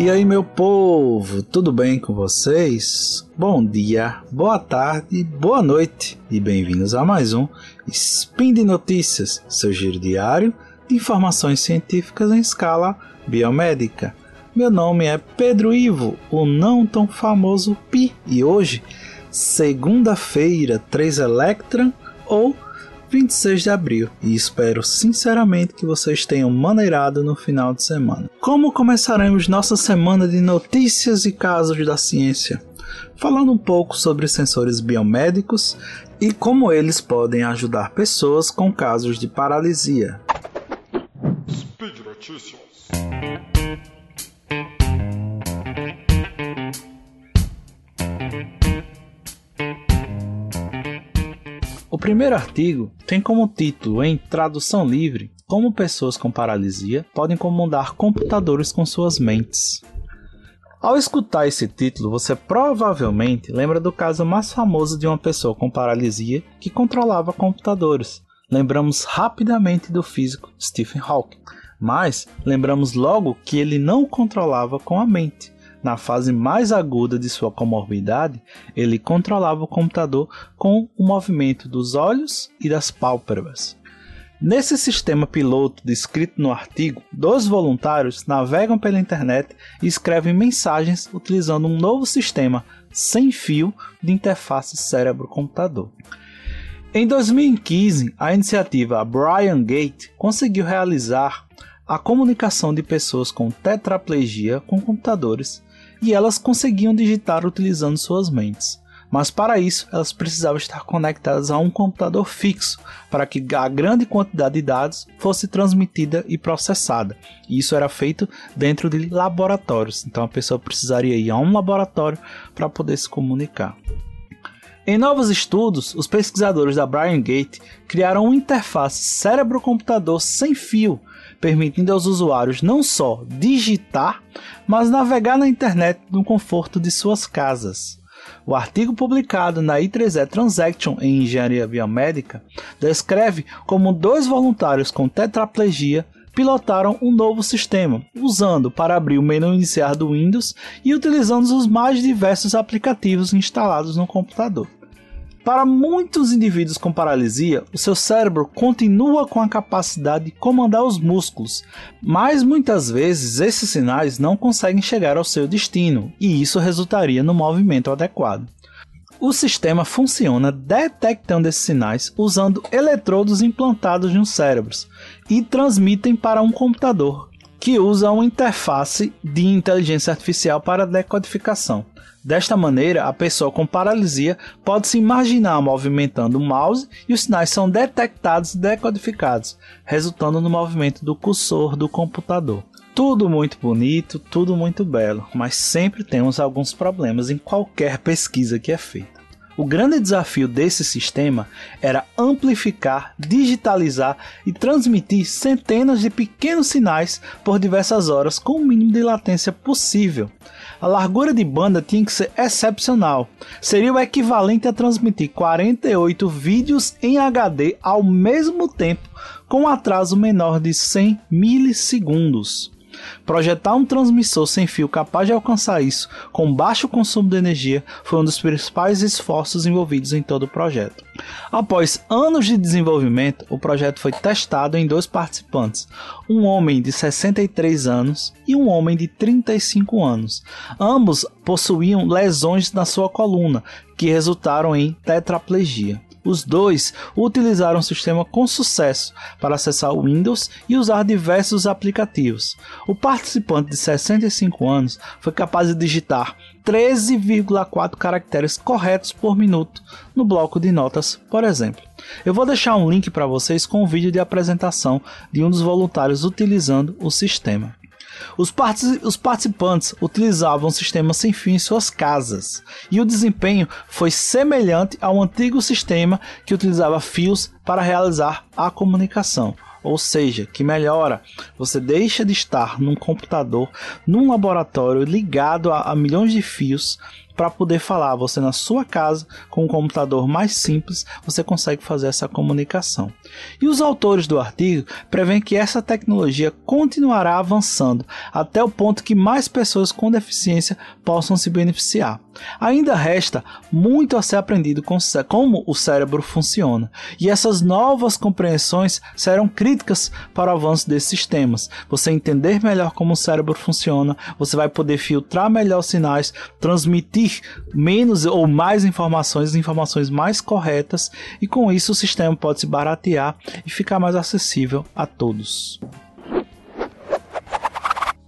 E aí, meu povo, tudo bem com vocês? Bom dia, boa tarde, boa noite e bem-vindos a mais um Spin de Notícias, seu giro diário de informações científicas em escala biomédica. Meu nome é Pedro Ivo, o não tão famoso Pi, e hoje, segunda-feira, 3 Electron ou 26 de abril e espero sinceramente que vocês tenham maneirado no final de semana. Como começaremos nossa semana de notícias e casos da ciência? Falando um pouco sobre sensores biomédicos e como eles podem ajudar pessoas com casos de paralisia. Speed Notícias. Primeiro artigo tem como título, em tradução livre, Como pessoas com paralisia podem comandar computadores com suas mentes. Ao escutar esse título, você provavelmente lembra do caso mais famoso de uma pessoa com paralisia que controlava computadores. Lembramos rapidamente do físico Stephen Hawking, mas lembramos logo que ele não controlava com a mente, na fase mais aguda de sua comorbidade, ele controlava o computador com o movimento dos olhos e das pálpebras. Nesse sistema piloto descrito no artigo, dois voluntários navegam pela internet e escrevem mensagens utilizando um novo sistema sem fio de interface cérebro-computador. Em 2015, a iniciativa Brian Gate conseguiu realizar a comunicação de pessoas com tetraplegia com computadores e elas conseguiam digitar utilizando suas mentes. Mas para isso, elas precisavam estar conectadas a um computador fixo, para que a grande quantidade de dados fosse transmitida e processada. E isso era feito dentro de laboratórios, então a pessoa precisaria ir a um laboratório para poder se comunicar. Em novos estudos, os pesquisadores da Brian Gate criaram uma interface cérebro-computador sem fio permitindo aos usuários não só digitar, mas navegar na internet no conforto de suas casas. O artigo publicado na I3E Transaction em Engenharia Biomédica descreve como dois voluntários com tetraplegia pilotaram um novo sistema, usando para abrir o menu iniciar do Windows e utilizando os mais diversos aplicativos instalados no computador. Para muitos indivíduos com paralisia, o seu cérebro continua com a capacidade de comandar os músculos, mas muitas vezes esses sinais não conseguem chegar ao seu destino, e isso resultaria no movimento adequado. O sistema funciona detectando esses sinais usando eletrodos implantados nos cérebros e transmitem para um computador que usa uma interface de inteligência artificial para decodificação. Desta maneira, a pessoa com paralisia pode se imaginar movimentando o mouse e os sinais são detectados e decodificados, resultando no movimento do cursor do computador. Tudo muito bonito, tudo muito belo, mas sempre temos alguns problemas em qualquer pesquisa que é feita. O grande desafio desse sistema era amplificar, digitalizar e transmitir centenas de pequenos sinais por diversas horas com o mínimo de latência possível. A largura de banda tinha que ser excepcional. Seria o equivalente a transmitir 48 vídeos em HD ao mesmo tempo, com um atraso menor de 100 milissegundos. Projetar um transmissor sem fio capaz de alcançar isso com baixo consumo de energia foi um dos principais esforços envolvidos em todo o projeto. Após anos de desenvolvimento, o projeto foi testado em dois participantes, um homem de 63 anos e um homem de 35 anos. Ambos possuíam lesões na sua coluna, que resultaram em tetraplegia. Os dois utilizaram o sistema com sucesso para acessar o Windows e usar diversos aplicativos. O participante de 65 anos foi capaz de digitar 13,4 caracteres corretos por minuto no bloco de notas, por exemplo. Eu vou deixar um link para vocês com o um vídeo de apresentação de um dos voluntários utilizando o sistema. Os, os participantes utilizavam um sistema sem fim em suas casas, e o desempenho foi semelhante ao antigo sistema que utilizava fios para realizar a comunicação. Ou seja, que melhora, você deixa de estar num computador, num laboratório ligado a, a milhões de fios para poder falar. Você na sua casa, com um computador mais simples, você consegue fazer essa comunicação. E os autores do artigo prevêem que essa tecnologia continuará avançando até o ponto que mais pessoas com deficiência possam se beneficiar. Ainda resta muito a ser aprendido com como o cérebro funciona, e essas novas compreensões serão críticas para o avanço desses sistemas. Você entender melhor como o cérebro funciona, você vai poder filtrar melhor sinais, transmitir menos ou mais informações, informações mais corretas, e com isso o sistema pode se baratear e ficar mais acessível a todos.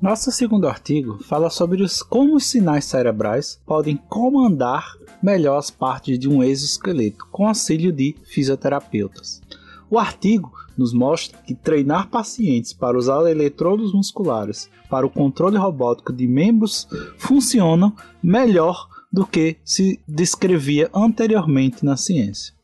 Nosso segundo artigo fala sobre os, como os sinais cerebrais podem comandar melhor as partes de um exoesqueleto com auxílio de fisioterapeutas. O artigo nos mostra que treinar pacientes para usar eletrodos musculares para o controle robótico de membros funciona melhor do que se descrevia anteriormente na ciência.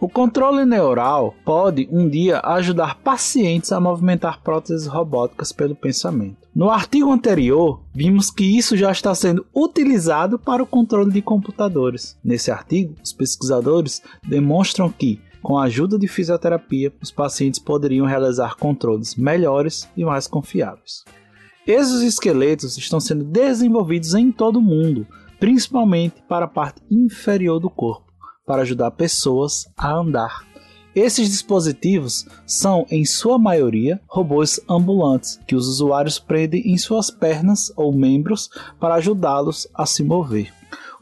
O controle neural pode um dia ajudar pacientes a movimentar próteses robóticas pelo pensamento. No artigo anterior, vimos que isso já está sendo utilizado para o controle de computadores. Nesse artigo, os pesquisadores demonstram que, com a ajuda de fisioterapia, os pacientes poderiam realizar controles melhores e mais confiáveis. Esses esqueletos estão sendo desenvolvidos em todo o mundo, principalmente para a parte inferior do corpo para ajudar pessoas a andar. Esses dispositivos são, em sua maioria, robôs ambulantes que os usuários prendem em suas pernas ou membros para ajudá-los a se mover.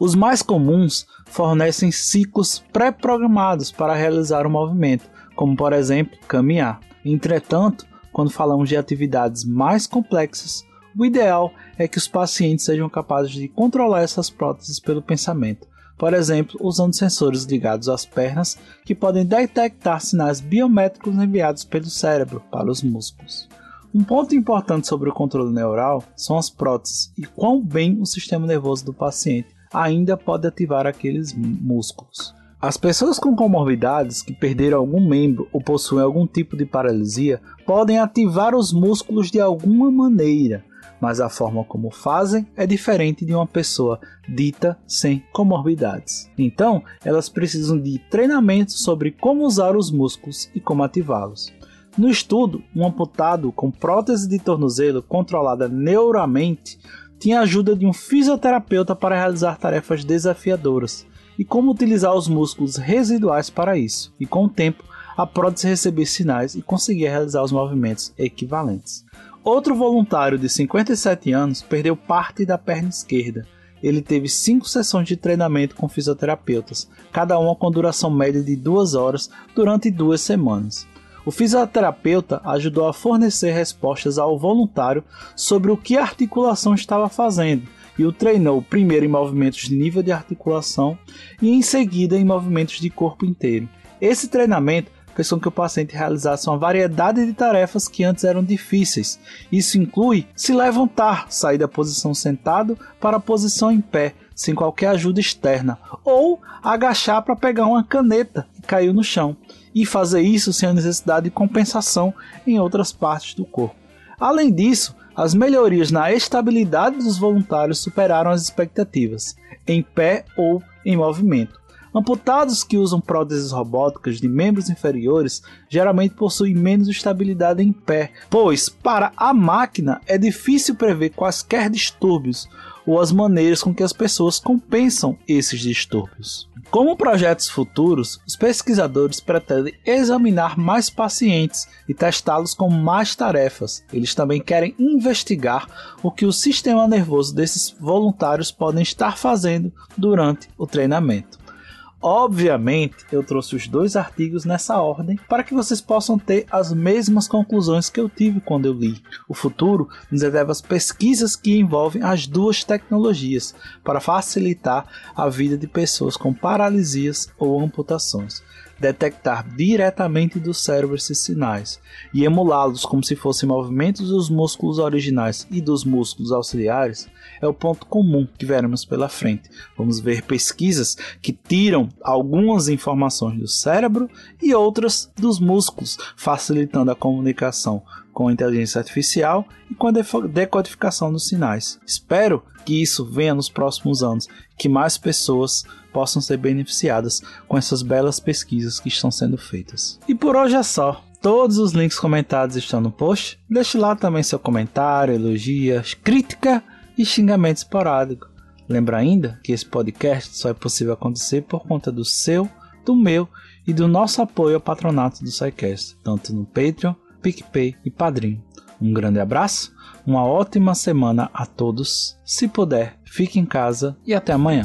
Os mais comuns fornecem ciclos pré-programados para realizar o movimento, como por exemplo caminhar. Entretanto, quando falamos de atividades mais complexas, o ideal é que os pacientes sejam capazes de controlar essas próteses pelo pensamento, por exemplo, usando sensores ligados às pernas que podem detectar sinais biométricos enviados pelo cérebro para os músculos. Um ponto importante sobre o controle neural são as próteses e quão bem o sistema nervoso do paciente ainda pode ativar aqueles músculos. As pessoas com comorbidades que perderam algum membro ou possuem algum tipo de paralisia podem ativar os músculos de alguma maneira, mas a forma como fazem é diferente de uma pessoa dita sem comorbidades. Então, elas precisam de treinamento sobre como usar os músculos e como ativá-los. No estudo, um amputado com prótese de tornozelo controlada neuramente tinha a ajuda de um fisioterapeuta para realizar tarefas desafiadoras e como utilizar os músculos residuais para isso. E com o tempo, a prótese recebia sinais e conseguia realizar os movimentos equivalentes. Outro voluntário de 57 anos perdeu parte da perna esquerda. Ele teve cinco sessões de treinamento com fisioterapeutas, cada uma com duração média de duas horas durante duas semanas. O fisioterapeuta ajudou a fornecer respostas ao voluntário sobre o que a articulação estava fazendo e o treinou primeiro em movimentos de nível de articulação e em seguida em movimentos de corpo inteiro. Esse treinamento fez com que o paciente realizasse uma variedade de tarefas que antes eram difíceis. Isso inclui se levantar, sair da posição sentado para a posição em pé, sem qualquer ajuda externa, ou agachar para pegar uma caneta que caiu no chão, e fazer isso sem a necessidade de compensação em outras partes do corpo. Além disso, as melhorias na estabilidade dos voluntários superaram as expectativas, em pé ou em movimento. Amputados que usam próteses robóticas de membros inferiores geralmente possuem menos estabilidade em pé, pois para a máquina é difícil prever quaisquer distúrbios ou as maneiras com que as pessoas compensam esses distúrbios. Como projetos futuros, os pesquisadores pretendem examinar mais pacientes e testá-los com mais tarefas. Eles também querem investigar o que o sistema nervoso desses voluntários podem estar fazendo durante o treinamento. Obviamente, eu trouxe os dois artigos nessa ordem para que vocês possam ter as mesmas conclusões que eu tive quando eu li. O futuro nos deve às pesquisas que envolvem as duas tecnologias para facilitar a vida de pessoas com paralisias ou amputações detectar diretamente do cérebro esses sinais e emulá-los como se fossem movimentos dos músculos originais e dos músculos auxiliares é o ponto comum que veremos pela frente. Vamos ver pesquisas que tiram algumas informações do cérebro e outras dos músculos, facilitando a comunicação com a inteligência artificial e com a decodificação dos sinais. Espero que isso venha nos próximos anos, que mais pessoas possam ser beneficiadas com essas belas pesquisas que estão sendo feitas. E por hoje é só. Todos os links comentados estão no post. Deixe lá também seu comentário, elogias, crítica e xingamento esporádico. Lembra ainda que esse podcast só é possível acontecer por conta do seu, do meu e do nosso apoio ao patronato do SciCast, tanto no Patreon, PicPay e Padrim. Um grande abraço, uma ótima semana a todos. Se puder, fique em casa e até amanhã.